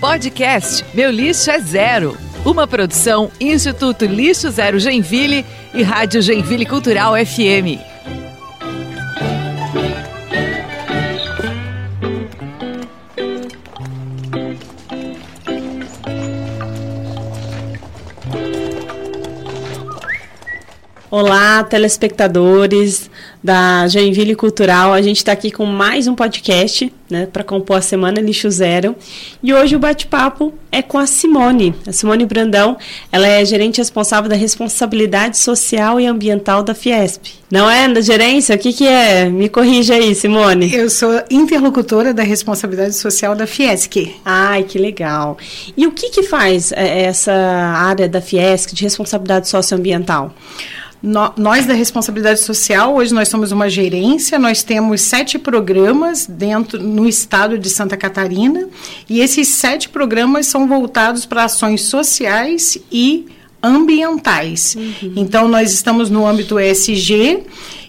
Podcast Meu Lixo é Zero. Uma produção Instituto Lixo Zero Genville e Rádio Genville Cultural FM. Olá, telespectadores da Joinville Cultural. A gente está aqui com mais um podcast né, para compor a Semana Lixo Zero. E hoje o bate-papo é com a Simone. A Simone Brandão, ela é gerente responsável da responsabilidade social e ambiental da Fiesp. Não é da gerência? O que, que é? Me corrija aí, Simone. Eu sou interlocutora da responsabilidade social da Fiesc. Ai, que legal. E o que, que faz é, essa área da Fiesc de responsabilidade socioambiental? No, nós da responsabilidade social, hoje nós somos uma gerência, nós temos sete programas dentro no estado de Santa Catarina e esses sete programas são voltados para ações sociais e ambientais. Uhum. Então nós estamos no âmbito ESG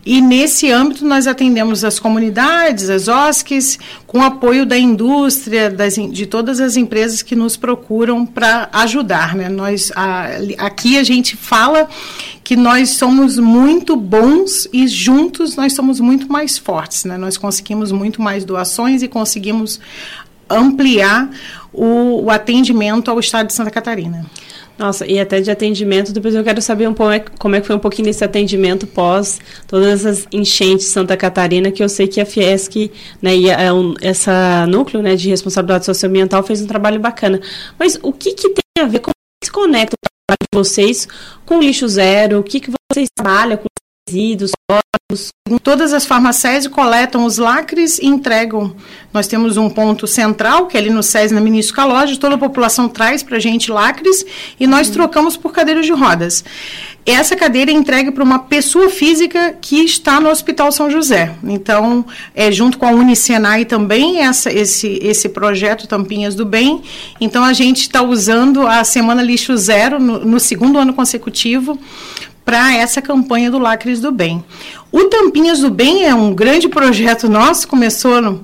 e nesse âmbito nós atendemos as comunidades, as OSCs, com apoio da indústria, das, de todas as empresas que nos procuram para ajudar. Né? Nós, a, aqui a gente fala que nós somos muito bons e juntos nós somos muito mais fortes. Né? Nós conseguimos muito mais doações e conseguimos ampliar o, o atendimento ao estado de Santa Catarina. Nossa, e até de atendimento, depois eu quero saber um pouco é, como é que foi um pouquinho desse atendimento pós todas as enchentes de Santa Catarina, que eu sei que a Fiesc, né, e a, é essa núcleo né, de responsabilidade socioambiental fez um trabalho bacana. Mas o que, que tem a ver, como se conecta o trabalho de vocês com o lixo zero? O que, que vocês trabalham com resíduos, Todas as farmacéuticas coletam os lacres e entregam. Nós temos um ponto central, que é ali no SES, na Ministro Calógio, toda a população traz para a gente lacres e nós trocamos por cadeiras de rodas. Essa cadeira é entregue para uma pessoa física que está no Hospital São José. Então, é junto com a Unicenai também, essa, esse, esse projeto Tampinhas do Bem. Então, a gente está usando a Semana Lixo Zero no, no segundo ano consecutivo para essa campanha do Lacres do Bem. O Tampinhas do Bem é um grande projeto nosso, começou no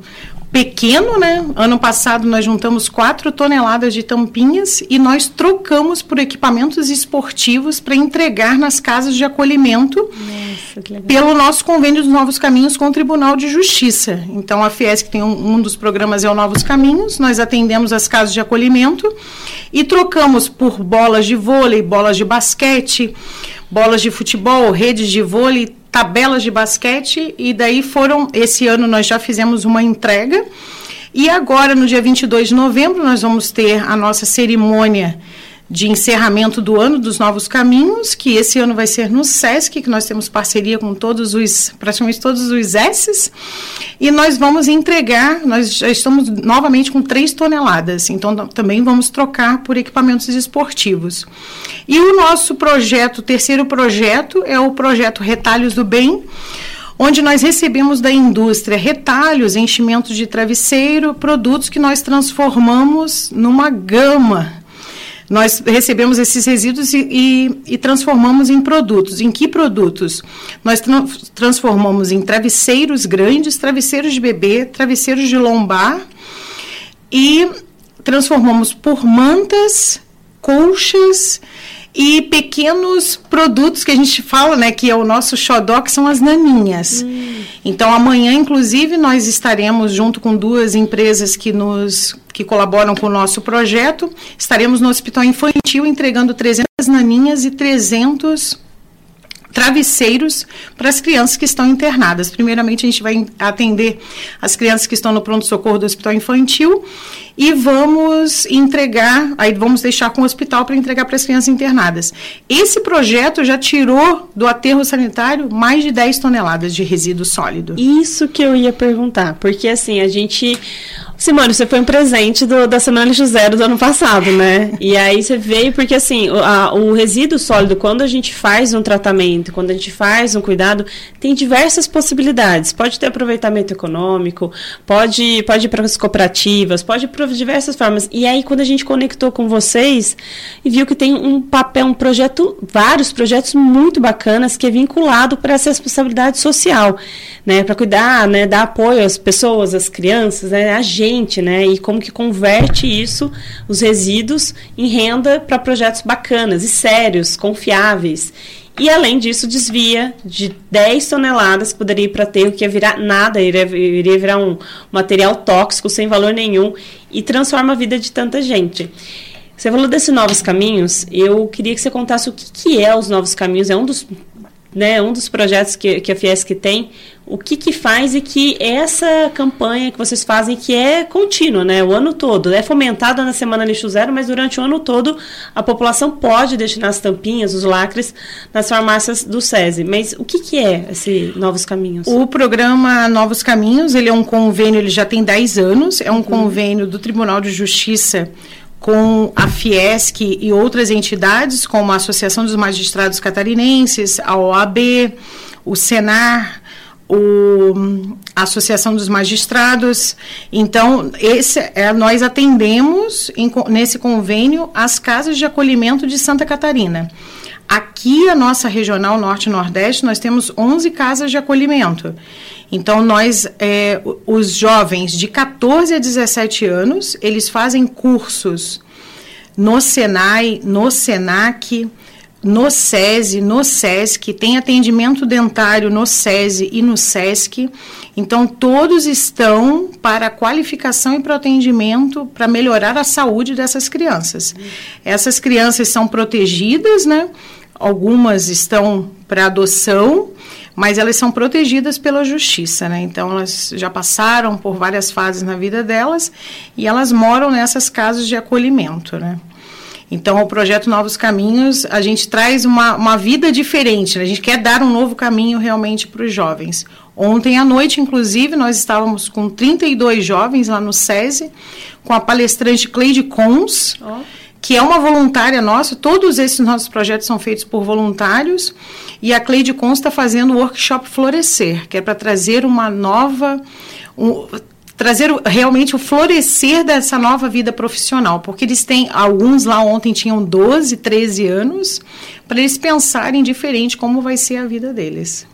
pequeno, né? Ano passado nós juntamos 4 toneladas de tampinhas e nós trocamos por equipamentos esportivos para entregar nas casas de acolhimento Nossa, pelo nosso convênio dos Novos Caminhos com o Tribunal de Justiça. Então a Fiesc tem um, um dos programas é o Novos Caminhos, nós atendemos as casas de acolhimento e trocamos por bolas de vôlei, bolas de basquete, bolas de futebol, redes de vôlei, tabelas de basquete e daí foram esse ano nós já fizemos uma entrega. E agora no dia 22 de novembro nós vamos ter a nossa cerimônia de encerramento do ano dos Novos Caminhos, que esse ano vai ser no SESC, que nós temos parceria com todos os, praticamente todos os S's, e nós vamos entregar, nós já estamos novamente com 3 toneladas, então também vamos trocar por equipamentos esportivos. E o nosso projeto, o terceiro projeto, é o projeto Retalhos do Bem, onde nós recebemos da indústria retalhos, enchimentos de travesseiro, produtos que nós transformamos numa gama nós recebemos esses resíduos e, e, e transformamos em produtos. Em que produtos? Nós tra transformamos em travesseiros grandes, travesseiros de bebê, travesseiros de lombar e transformamos por mantas, colchas e pequenos produtos que a gente fala, né, que é o nosso xodó, que são as naninhas. Hum. Então, amanhã, inclusive, nós estaremos junto com duas empresas que nos que colaboram com o nosso projeto, estaremos no Hospital Infantil entregando 300 naninhas e 300 travesseiros para as crianças que estão internadas. Primeiramente, a gente vai atender as crianças que estão no pronto-socorro do Hospital Infantil e vamos entregar, aí vamos deixar com o hospital para entregar para as crianças internadas. Esse projeto já tirou do aterro sanitário mais de 10 toneladas de resíduo sólido. Isso que eu ia perguntar, porque assim, a gente Simone, você foi um presente do, da Semana Lixo Zero do ano passado, né? E aí você veio porque, assim, o, a, o resíduo sólido, quando a gente faz um tratamento, quando a gente faz um cuidado, tem diversas possibilidades. Pode ter aproveitamento econômico, pode, pode ir para as cooperativas, pode ir para diversas formas. E aí, quando a gente conectou com vocês e viu que tem um papel, um projeto, vários projetos muito bacanas que é vinculado para essa responsabilidade social, né? Para cuidar, né? Dar apoio às pessoas, às crianças, né? A gente né? E como que converte isso, os resíduos, em renda para projetos bacanas e sérios, confiáveis. E além disso, desvia de 10 toneladas que poderia ir para aterro, que ia virar nada, iria, virar um material tóxico sem valor nenhum e transforma a vida de tanta gente. Você falou desses novos caminhos, eu queria que você contasse o que, que é os novos caminhos. É um dos, né, um dos projetos que, que a Fiesc tem. O que, que faz e que essa campanha que vocês fazem, que é contínua, né, o ano todo, é fomentada na Semana Lixo Zero, mas durante o ano todo a população pode destinar as tampinhas, os lacres, nas farmácias do SESI. Mas o que, que é esse Novos Caminhos? O programa Novos Caminhos, ele é um convênio, ele já tem 10 anos, é um uhum. convênio do Tribunal de Justiça com a Fiesc e outras entidades, como a Associação dos Magistrados Catarinenses, a OAB, o Senar, o, a Associação dos Magistrados. Então, esse, é, nós atendemos em, nesse convênio as casas de acolhimento de Santa Catarina. Aqui, a nossa regional Norte-Nordeste, nós temos 11 casas de acolhimento. Então, nós, é, os jovens de 14 a 17 anos, eles fazem cursos no Senai, no Senac, no SESI, no SESC, tem atendimento dentário no SESI e no SESC. Então, todos estão para qualificação e para atendimento para melhorar a saúde dessas crianças. Essas crianças são protegidas, né? Algumas estão para adoção mas elas são protegidas pela justiça, né? Então elas já passaram por várias fases na vida delas e elas moram nessas casas de acolhimento, né? Então, o projeto Novos Caminhos, a gente traz uma, uma vida diferente, né? a gente quer dar um novo caminho realmente para os jovens. Ontem à noite, inclusive, nós estávamos com 32 jovens lá no SESI, com a palestrante Cleide Cons, oh. Que é uma voluntária nossa. Todos esses nossos projetos são feitos por voluntários. E a Cleide Cons está fazendo o workshop Florescer, que é para trazer uma nova. Um, trazer realmente o florescer dessa nova vida profissional, porque eles têm, alguns lá ontem tinham 12, 13 anos, para eles pensarem diferente como vai ser a vida deles.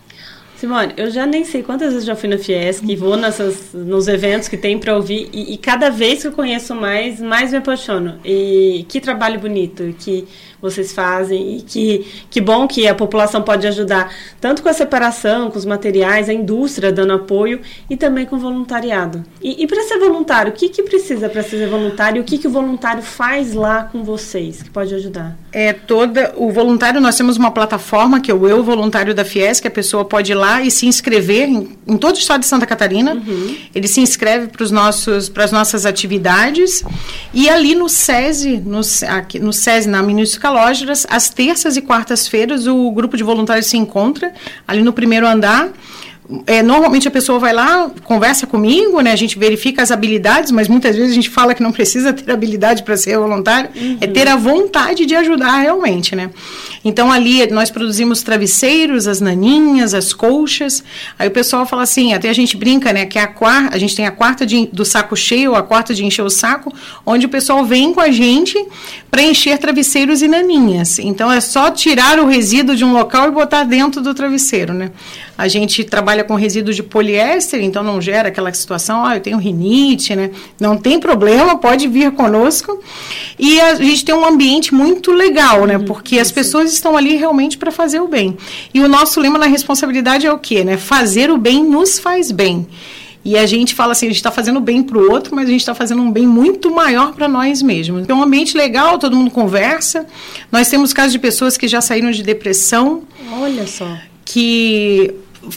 Simone, eu já nem sei quantas vezes já fui na Fiesc e vou nessas, nos eventos que tem para ouvir e, e, cada vez que eu conheço mais, mais me apaixono. E que trabalho bonito, que vocês fazem e que, que bom que a população pode ajudar, tanto com a separação, com os materiais, a indústria dando apoio e também com o voluntariado. E, e para ser voluntário, o que, que precisa para ser voluntário? O que, que o voluntário faz lá com vocês que pode ajudar? É toda o voluntário, nós temos uma plataforma que é o Eu Voluntário da Fies, que a pessoa pode ir lá e se inscrever em, em todo o estado de Santa Catarina. Uhum. Ele se inscreve para os nossos para as nossas atividades e ali no SESI, no, aqui, no SESI na Ministra Calógeras, às terças e quartas-feiras, o grupo de voluntários se encontra ali no primeiro andar é, normalmente a pessoa vai lá, conversa comigo, né? A gente verifica as habilidades, mas muitas vezes a gente fala que não precisa ter habilidade para ser voluntário, uhum. é ter a vontade de ajudar realmente, né? Então ali nós produzimos travesseiros, as naninhas, as colchas. Aí o pessoal fala assim, até a gente brinca, né? Que a, quarta, a gente tem a quarta de, do saco cheio, a quarta de encher o saco, onde o pessoal vem com a gente para encher travesseiros e naninhas. Então é só tirar o resíduo de um local e botar dentro do travesseiro, né? A gente trabalha com resíduos de poliéster, então não gera aquela situação, ah, eu tenho rinite, né? Não tem problema, pode vir conosco. E a gente tem um ambiente muito legal, né? Uhum, Porque as pessoas estão ali realmente para fazer o bem. E o nosso lema na responsabilidade é o quê, né? Fazer o bem nos faz bem. E a gente fala assim, a gente está fazendo bem para o outro, mas a gente está fazendo um bem muito maior para nós mesmos. É um ambiente legal, todo mundo conversa. Nós temos casos de pessoas que já saíram de depressão. Olha só. Que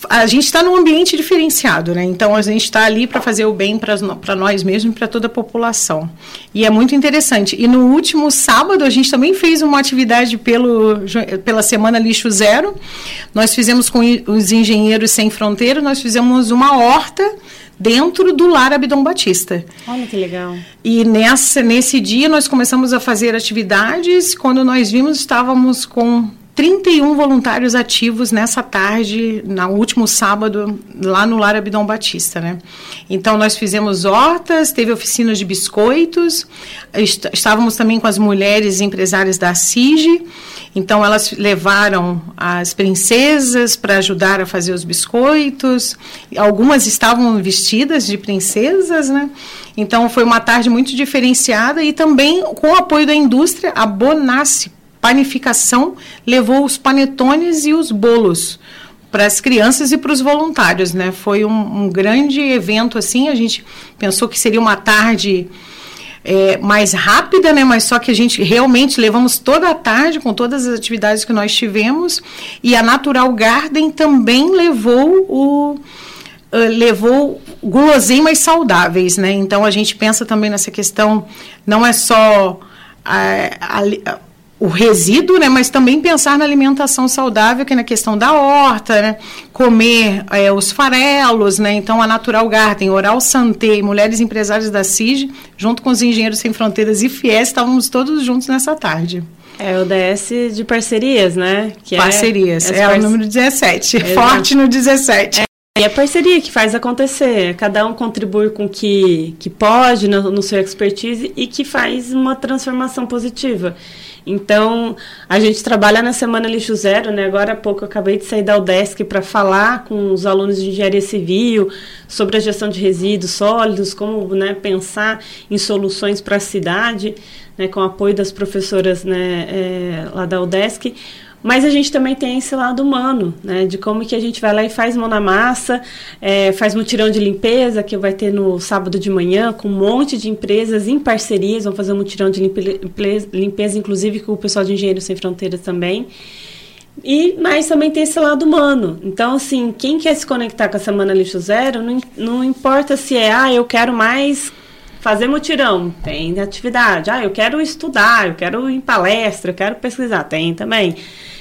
a gente está num ambiente diferenciado, né? Então a gente está ali para fazer o bem para nós mesmos e para toda a população. E é muito interessante. E no último sábado a gente também fez uma atividade pelo, pela Semana Lixo Zero. Nós fizemos com os engenheiros sem fronteira, nós fizemos uma horta dentro do Lar Abdom Batista. Olha que legal. E nessa, nesse dia nós começamos a fazer atividades. Quando nós vimos, estávamos com 31 voluntários ativos nessa tarde, no último sábado, lá no Lar Abidão Batista, né? Então, nós fizemos hortas, teve oficinas de biscoitos, est estávamos também com as mulheres empresárias da CIG, então elas levaram as princesas para ajudar a fazer os biscoitos, algumas estavam vestidas de princesas, né? Então, foi uma tarde muito diferenciada e também com o apoio da indústria, a Bonassi panificação levou os panetones e os bolos para as crianças e para os voluntários, né? Foi um, um, grande evento assim. A gente pensou que seria uma tarde é, mais rápida, né? Mas só que a gente realmente levamos toda a tarde com todas as atividades que nós tivemos e a Natural Garden também levou o Uh, levou guloseimas saudáveis, né? Então a gente pensa também nessa questão, não é só a, o resíduo, né, mas também pensar na alimentação saudável, que é na questão da horta, né, comer é, os farelos, né, então a Natural Garden, Oral Santé Mulheres Empresárias da CIG, junto com os Engenheiros Sem Fronteiras e FIES, estávamos todos juntos nessa tarde. É o DS de parcerias, né? Que é parcerias, é, é o número 17, Exato. forte no 17. É. E é parceria que faz acontecer. Cada um contribui com o que, que pode no, no seu expertise e que faz uma transformação positiva. Então, a gente trabalha na Semana Lixo Zero, né? Agora há pouco eu acabei de sair da UDESC para falar com os alunos de engenharia civil sobre a gestão de resíduos sólidos, como né, pensar em soluções para a cidade, né, com apoio das professoras né, é, lá da UDESC. Mas a gente também tem esse lado humano, né? De como que a gente vai lá e faz mão na massa, é, faz mutirão de limpeza, que vai ter no sábado de manhã, com um monte de empresas em parcerias, vão fazer um mutirão de limpeza, limpeza inclusive com o pessoal de Engenheiros Sem Fronteiras também. E, mas também tem esse lado humano. Então, assim, quem quer se conectar com a Semana Lixo Zero, não, não importa se é, ah, eu quero mais fazer mutirão, tem atividade. Ah, eu quero estudar, eu quero ir em palestra, eu quero pesquisar, tem também.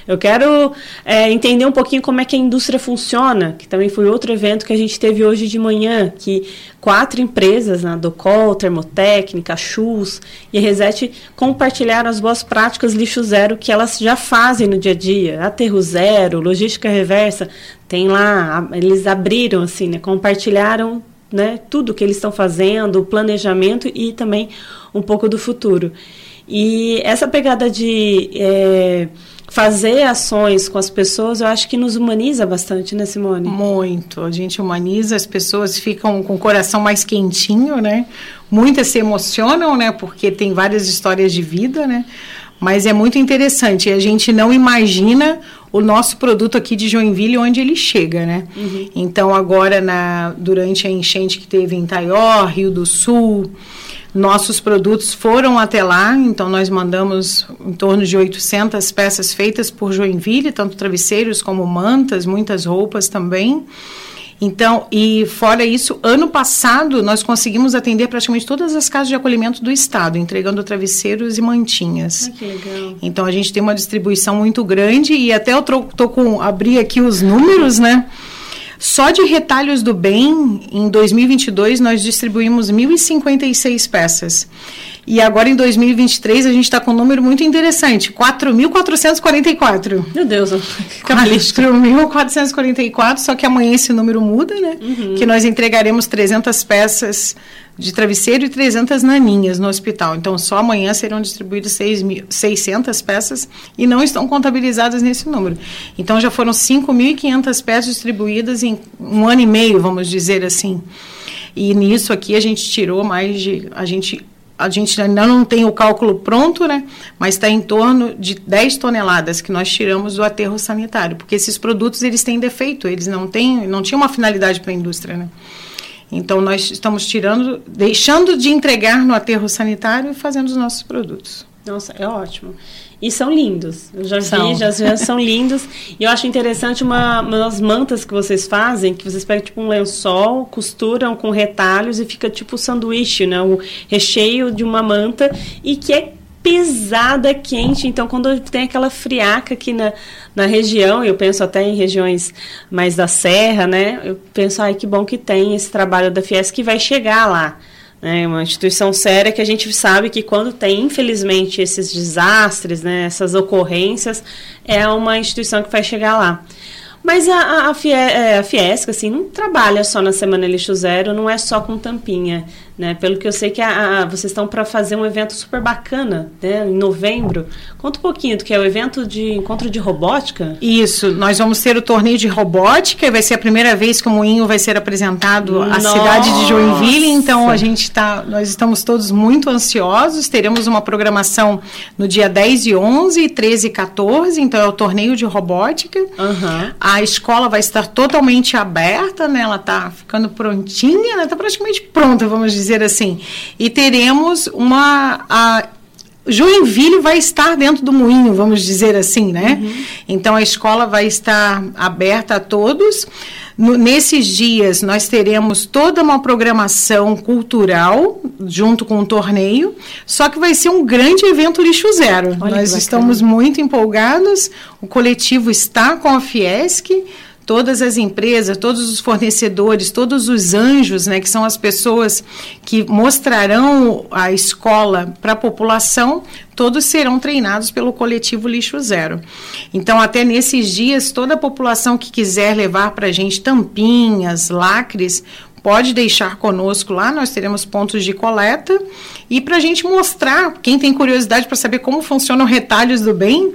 Eu quero é, entender um pouquinho como é que a indústria funciona, que também foi outro evento que a gente teve hoje de manhã, que quatro empresas, né, Docol, Termotécnica, Chus e a Reset, compartilharam as boas práticas lixo zero que elas já fazem no dia a dia. Aterro zero, logística reversa, tem lá, eles abriram assim, né, compartilharam né, tudo que eles estão fazendo, o planejamento e também um pouco do futuro. E essa pegada de é, fazer ações com as pessoas, eu acho que nos humaniza bastante, né, Simone? Muito. A gente humaniza, as pessoas ficam com o coração mais quentinho, né? Muitas se emocionam, né? Porque tem várias histórias de vida, né? Mas é muito interessante. A gente não imagina o nosso produto aqui de Joinville onde ele chega, né? Uhum. Então agora na durante a enchente que teve em Taió, Rio do Sul, nossos produtos foram até lá, então nós mandamos em torno de 800 peças feitas por Joinville, tanto travesseiros como mantas, muitas roupas também. Então, e fora isso, ano passado nós conseguimos atender praticamente todas as casas de acolhimento do estado, entregando travesseiros e mantinhas. Ah, que legal. Então a gente tem uma distribuição muito grande e até eu tô, tô com abri aqui os números, né? Só de retalhos do bem, em 2022, nós distribuímos 1.056 peças. E agora, em 2023, a gente está com um número muito interessante: 4.444. Meu Deus, 4.444, só que amanhã esse número muda, né? Uhum. Que nós entregaremos 300 peças de travesseiro e 300 naninhas no hospital. Então, só amanhã serão distribuídas 600 peças e não estão contabilizadas nesse número. Então, já foram 5.500 peças distribuídas em um ano e meio, vamos dizer assim. E nisso aqui a gente tirou mais de. A gente, a gente ainda não tem o cálculo pronto, né? Mas está em torno de 10 toneladas que nós tiramos do aterro sanitário. Porque esses produtos eles têm defeito, eles não têm, não tinham uma finalidade para a indústria, né? Então, nós estamos tirando, deixando de entregar no aterro sanitário e fazendo os nossos produtos. Nossa, é ótimo. E são lindos. Eu já são. vi, já, já são lindos. E eu acho interessante uma, umas mantas que vocês fazem, que vocês pegam tipo um lençol, costuram com retalhos e fica tipo sanduíche, né? O recheio de uma manta e que é pesada, quente. Então, quando tem aquela friaca aqui na, na região, eu penso até em regiões mais da serra, né? Eu penso, ai, que bom que tem esse trabalho da Fies que vai chegar lá. né, uma instituição séria que a gente sabe que quando tem, infelizmente, esses desastres, né, essas ocorrências, é uma instituição que vai chegar lá. Mas a, a, é, a Fiesc, assim, não trabalha só na Semana Lixo Zero, não é só com tampinha. Né? Pelo que eu sei que a, a vocês estão para fazer um evento super bacana, né? em novembro. Conta um pouquinho do que é o evento de encontro de robótica. Isso, nós vamos ter o torneio de robótica vai ser a primeira vez que o Moinho vai ser apresentado à cidade de Joinville, então a gente está, nós estamos todos muito ansiosos, teremos uma programação no dia 10 e 11, 13 e 14, então é o torneio de robótica. Uhum. A escola vai estar totalmente aberta, né? Ela está ficando prontinha, está praticamente pronta, vamos dizer dizer assim. E teremos uma. A, Joinville vai estar dentro do moinho, vamos dizer assim, né? Uhum. Então a escola vai estar aberta a todos. No, nesses dias nós teremos toda uma programação cultural junto com o torneio, só que vai ser um grande evento lixo zero. Olha nós estamos muito empolgados. O coletivo está com a Fiesc todas as empresas, todos os fornecedores, todos os anjos, né, que são as pessoas que mostrarão a escola para a população, todos serão treinados pelo coletivo Lixo Zero. Então, até nesses dias, toda a população que quiser levar para a gente tampinhas, lacres, pode deixar conosco lá, nós teremos pontos de coleta. E para a gente mostrar, quem tem curiosidade para saber como funcionam retalhos do bem,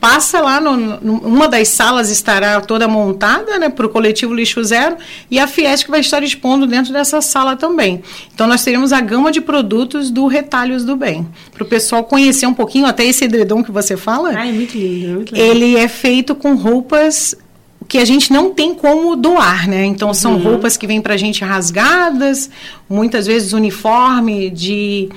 passa lá, no, uma das salas estará toda montada né, para o coletivo Lixo Zero e a Fiesc vai estar expondo dentro dessa sala também. Então nós teremos a gama de produtos do Retalhos do Bem, para o pessoal conhecer um pouquinho, até esse edredom que você fala. Ah, é muito lindo, é muito lindo. Ele é feito com roupas que a gente não tem como doar, né? Então são uhum. roupas que vêm para a gente rasgadas, muitas vezes uniforme de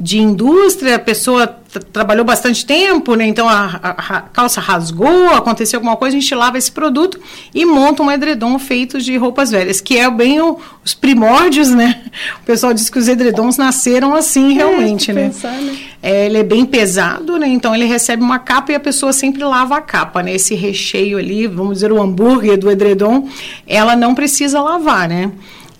de indústria, a pessoa trabalhou bastante tempo, né? Então a, a, a, calça rasgou, aconteceu alguma coisa, a gente lava esse produto e monta um edredom feito de roupas velhas, que é bem o, os primórdios, né? O pessoal diz que os edredons nasceram assim é, realmente, né? Pensar, né? É, ele é bem pesado, né? Então ele recebe uma capa e a pessoa sempre lava a capa, né? Esse recheio ali, vamos dizer, o hambúrguer do edredom, ela não precisa lavar, né?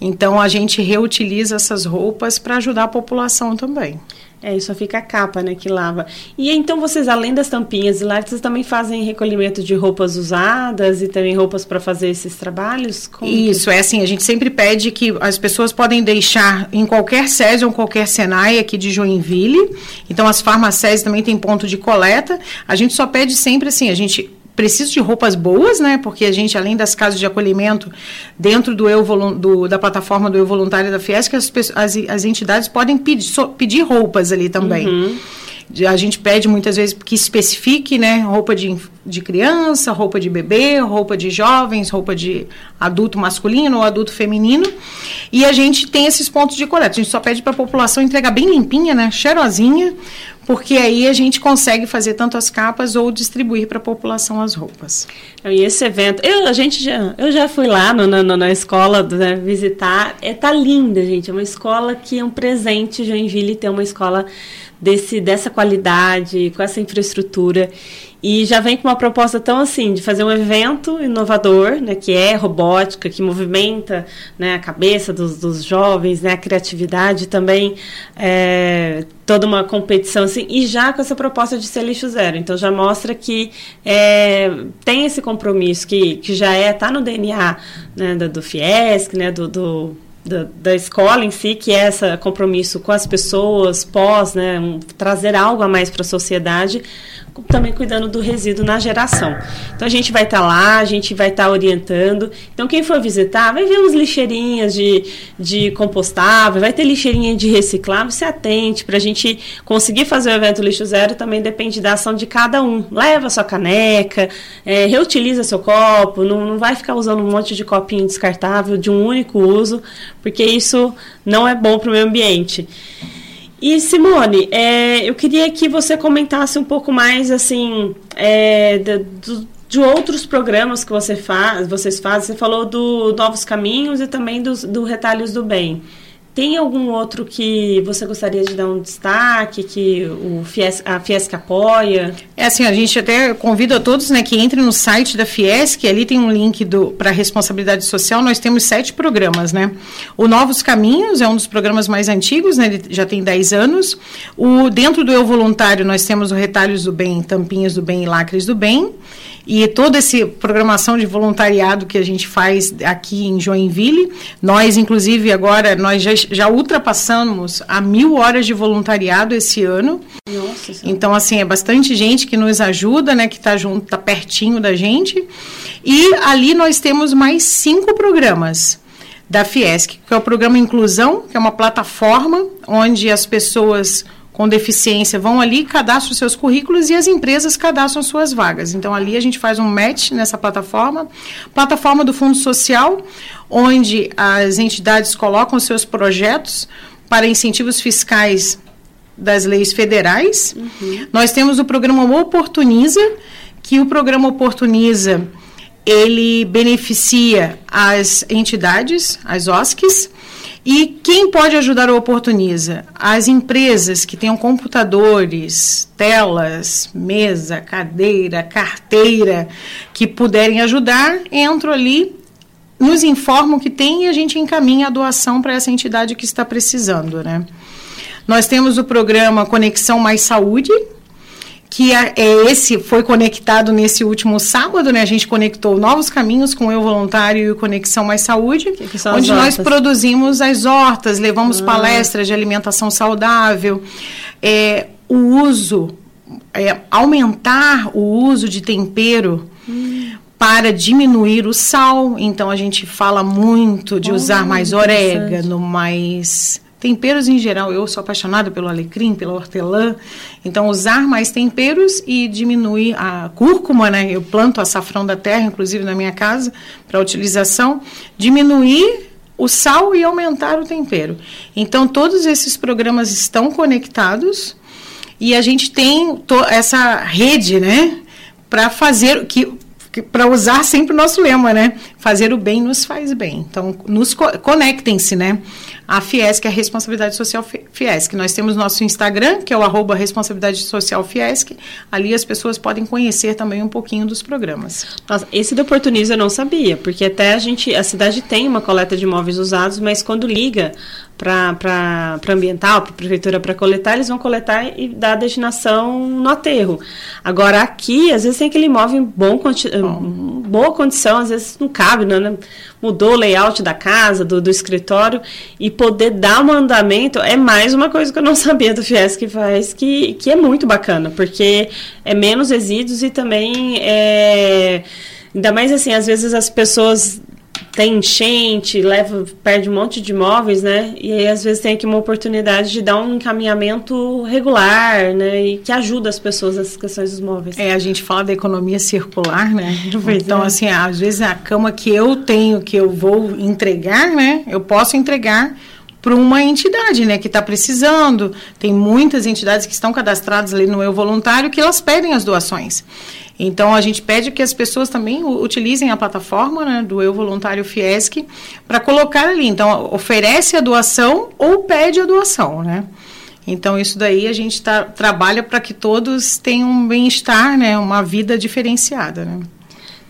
Então a gente reutiliza essas roupas para ajudar a população também. É, isso fica a capa, né, que lava. E então vocês, além das tampinhas e lá, vocês também fazem recolhimento de roupas usadas e também roupas para fazer esses trabalhos? Como isso, que... é assim, a gente sempre pede que as pessoas podem deixar em qualquer SESI ou qualquer SENAI aqui de Joinville. Então as farmacéis também têm ponto de coleta. A gente só pede sempre assim, a gente preciso de roupas boas, né? Porque a gente, além das casas de acolhimento, dentro do eu do, da plataforma do Eu Voluntário da Fiesc, as, as, as entidades podem pedir, so, pedir roupas ali também. Uhum. A gente pede muitas vezes que especifique, né? Roupa de, de criança, roupa de bebê, roupa de jovens, roupa de adulto masculino ou adulto feminino. E a gente tem esses pontos de coleta. A gente só pede para a população entregar bem limpinha, né? Cheirosinha, porque aí a gente consegue fazer tanto as capas ou distribuir para a população as roupas. E esse evento, eu, a gente já, eu já fui lá no, no, na escola né, visitar, é tá linda, gente, é uma escola que é um presente Joinville ter uma escola desse dessa qualidade, com essa infraestrutura. E já vem com uma proposta tão assim, de fazer um evento inovador, né, que é robótica, que movimenta né, a cabeça dos, dos jovens, né, a criatividade também, é, toda uma competição assim, e já com essa proposta de ser lixo zero. Então já mostra que é, tem esse compromisso que, que já é, tá no DNA né, do, do Fiesc, né, do, do da, da, escola em si, que é esse compromisso com as pessoas, pós, né, um, trazer algo a mais para a sociedade, também cuidando do resíduo na geração. Então a gente vai estar tá lá, a gente vai estar tá orientando. Então quem for visitar, vai ver uns lixeirinhas de, de compostável, vai ter lixeirinha de reciclável, se atente para a gente conseguir fazer o evento lixo zero também depende da ação de cada um. Leva sua caneca, é, reutiliza seu copo, não, não vai ficar usando um monte de copinho descartável de um único uso, porque isso não é bom para o meio ambiente. E Simone, é, eu queria que você comentasse um pouco mais assim é, de, de, outros programas que você faz, vocês fazem. Você falou do Novos Caminhos e também dos, do Retalhos do Bem. Tem algum outro que você gostaria de dar um destaque, que o Fiesc, a Fiesc apoia? É assim, a gente até convida a todos né, que entrem no site da Fiesc, ali tem um link para responsabilidade social, nós temos sete programas, né? O Novos Caminhos é um dos programas mais antigos, né? Ele já tem 10 anos. O, dentro do Eu Voluntário, nós temos o Retalhos do Bem, Tampinhas do Bem e Lacres do Bem. E toda essa programação de voluntariado que a gente faz aqui em Joinville, nós, inclusive, agora, nós já, já ultrapassamos a mil horas de voluntariado esse ano. Nossa, então, assim, é bastante gente que nos ajuda, né, que está junto, está pertinho da gente. E ali nós temos mais cinco programas da Fiesc, que é o programa Inclusão, que é uma plataforma onde as pessoas com deficiência vão ali, cadastram seus currículos e as empresas cadastram suas vagas. Então, ali a gente faz um match nessa plataforma. Plataforma do Fundo Social, onde as entidades colocam seus projetos para incentivos fiscais das leis federais. Uhum. Nós temos o programa Oportuniza, que o programa Oportuniza ele beneficia as entidades, as OSCs, e quem pode ajudar o Oportuniza? As empresas que tenham computadores, telas, mesa, cadeira, carteira, que puderem ajudar, entram ali, nos informam que tem e a gente encaminha a doação para essa entidade que está precisando, né? Nós temos o programa Conexão Mais Saúde, que é, é esse foi conectado nesse último sábado, né? A gente conectou novos caminhos com o Eu Voluntário e Conexão Mais Saúde, que que onde nós produzimos as hortas, levamos ah. palestras de alimentação saudável, é, o uso, é, aumentar o uso de tempero. Hum. Para diminuir o sal, então a gente fala muito de oh, usar mais orégano, mais Temperos em geral, eu sou apaixonada pelo alecrim, pela hortelã. Então, usar mais temperos e diminuir a cúrcuma, né? Eu planto açafrão da terra, inclusive na minha casa, para utilização. Diminuir o sal e aumentar o tempero. Então, todos esses programas estão conectados e a gente tem essa rede, né? Para fazer que para usar sempre o nosso lema, né? Fazer o bem nos faz bem. Então, nos co conectem-se, né? A Fiesc, a Responsabilidade Social Fiesc. Nós temos nosso Instagram, que é o arroba Responsabilidade Social Fiesc. Ali as pessoas podem conhecer também um pouquinho dos programas. Nossa, esse do Oportuniza eu não sabia, porque até a gente, a cidade tem uma coleta de imóveis usados, mas quando liga para ambiental, para a prefeitura para coletar, eles vão coletar e dar a destinação no aterro. Agora, aqui, às vezes tem aquele imóvel em bom, bom. boa condição, às vezes não cabe, né? mudou o layout da casa, do, do escritório, e poder dar um andamento é mais uma coisa que eu não sabia do FIES que faz, que, que é muito bacana, porque é menos resíduos e também é. Ainda mais assim, às vezes as pessoas tem enchente, leva, perde um monte de imóveis, né? E aí, às vezes, tem aqui uma oportunidade de dar um encaminhamento regular, né? E que ajuda as pessoas nessas questões dos móveis. É, a gente fala da economia circular, né? então, é. assim, às vezes a cama que eu tenho, que eu vou entregar, né? Eu posso entregar para uma entidade, né, que está precisando. Tem muitas entidades que estão cadastradas ali no Eu Voluntário que elas pedem as doações. Então, a gente pede que as pessoas também utilizem a plataforma né, do Eu Voluntário Fiesc para colocar ali. Então, oferece a doação ou pede a doação, né? Então, isso daí a gente tá, trabalha para que todos tenham um bem-estar, né, uma vida diferenciada. Né?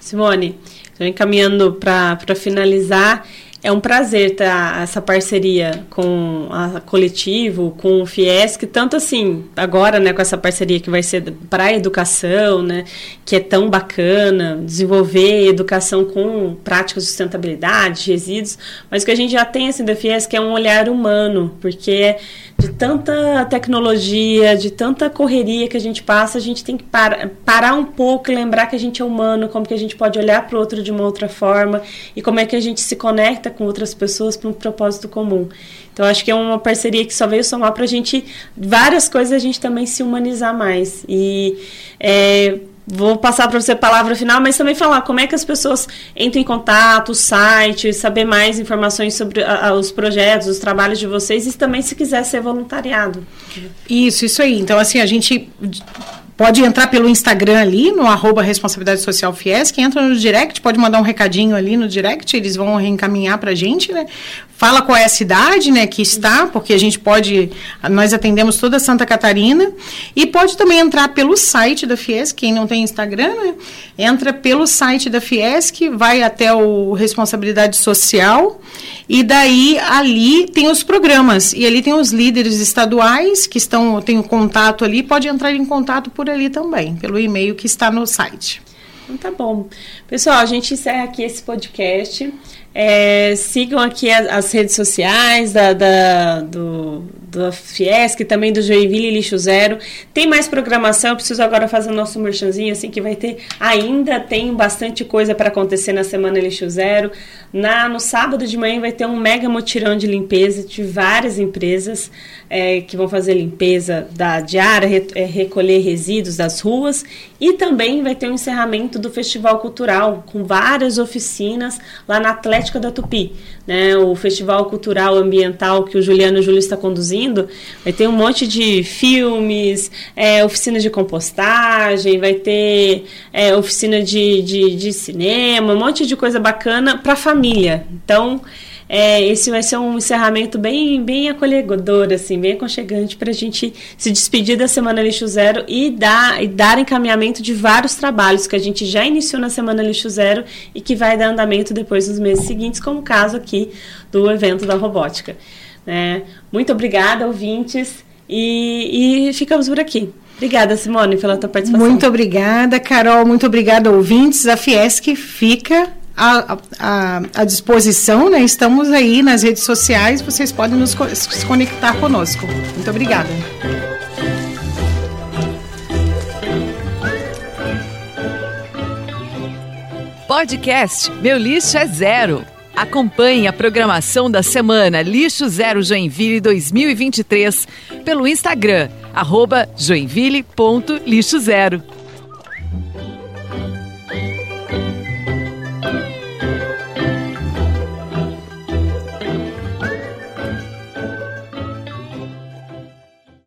Simone, encaminhando para finalizar, é um prazer ter essa parceria com a Coletivo, com o Fiesc, tanto assim, agora, né, com essa parceria que vai ser para a educação, né, que é tão bacana, desenvolver educação com práticas de sustentabilidade, resíduos, mas que a gente já tem, assim, da Fiesc é um olhar humano, porque de tanta tecnologia, de tanta correria que a gente passa, a gente tem que par parar um pouco e lembrar que a gente é humano, como que a gente pode olhar para o outro de uma outra forma e como é que a gente se conecta com outras pessoas para um propósito comum. Então, acho que é uma parceria que só veio somar para a gente, várias coisas, a gente também se humanizar mais. E é, vou passar para você a palavra final, mas também falar como é que as pessoas entram em contato, o site, saber mais informações sobre a, a, os projetos, os trabalhos de vocês e também se quiser ser voluntariado. Isso, isso aí. Então, assim, a gente pode entrar pelo Instagram ali, no arroba responsabilidade social Fiesc, entra no direct, pode mandar um recadinho ali no direct, eles vão reencaminhar para a gente, né? Fala qual é a cidade, né, que está, porque a gente pode, nós atendemos toda Santa Catarina, e pode também entrar pelo site da Fiesc, quem não tem Instagram, né, entra pelo site da Fiesc, vai até o Responsabilidade Social, e daí ali tem os programas, e ali tem os líderes estaduais que estão, tem o contato ali, pode entrar em contato por ali também, pelo e-mail que está no site. Então tá bom. Pessoal, a gente encerra aqui esse podcast. É, sigam aqui as, as redes sociais da, da, do, do Fiesc, também do Joinville Lixo Zero. Tem mais programação, eu preciso agora fazer o nosso merchanzinho, assim, que vai ter, ainda tem bastante coisa para acontecer na Semana Lixo Zero. Na, no sábado de manhã vai ter um mega mutirão de limpeza de várias empresas é, que vão fazer limpeza da diária, re, é, recolher resíduos das ruas e também vai ter um encerramento do Festival Cultural com várias oficinas lá na Atlética da Tupi, né? O Festival Cultural Ambiental que o Juliano Júlio está conduzindo, vai ter um monte de filmes, é, oficina de compostagem, vai ter é, oficina de, de, de cinema, um monte de coisa bacana para família. Então, é, esse vai ser um encerramento bem, bem acolhedor, assim, bem aconchegante para a gente se despedir da Semana Lixo Zero e dar, e dar encaminhamento de vários trabalhos que a gente já iniciou na Semana Lixo Zero e que vai dar andamento depois nos meses seguintes, como o caso aqui do evento da robótica. É, muito obrigada, ouvintes, e, e ficamos por aqui. Obrigada, Simone, pela tua participação. Muito obrigada, Carol. Muito obrigada, ouvintes. A Fiesc fica à, disposição, né? Estamos aí nas redes sociais, vocês podem nos se conectar conosco. Muito obrigada. Podcast Meu Lixo é Zero. Acompanhe a programação da semana Lixo Zero Joinville 2023 pelo Instagram, arroba joinville.lixo zero.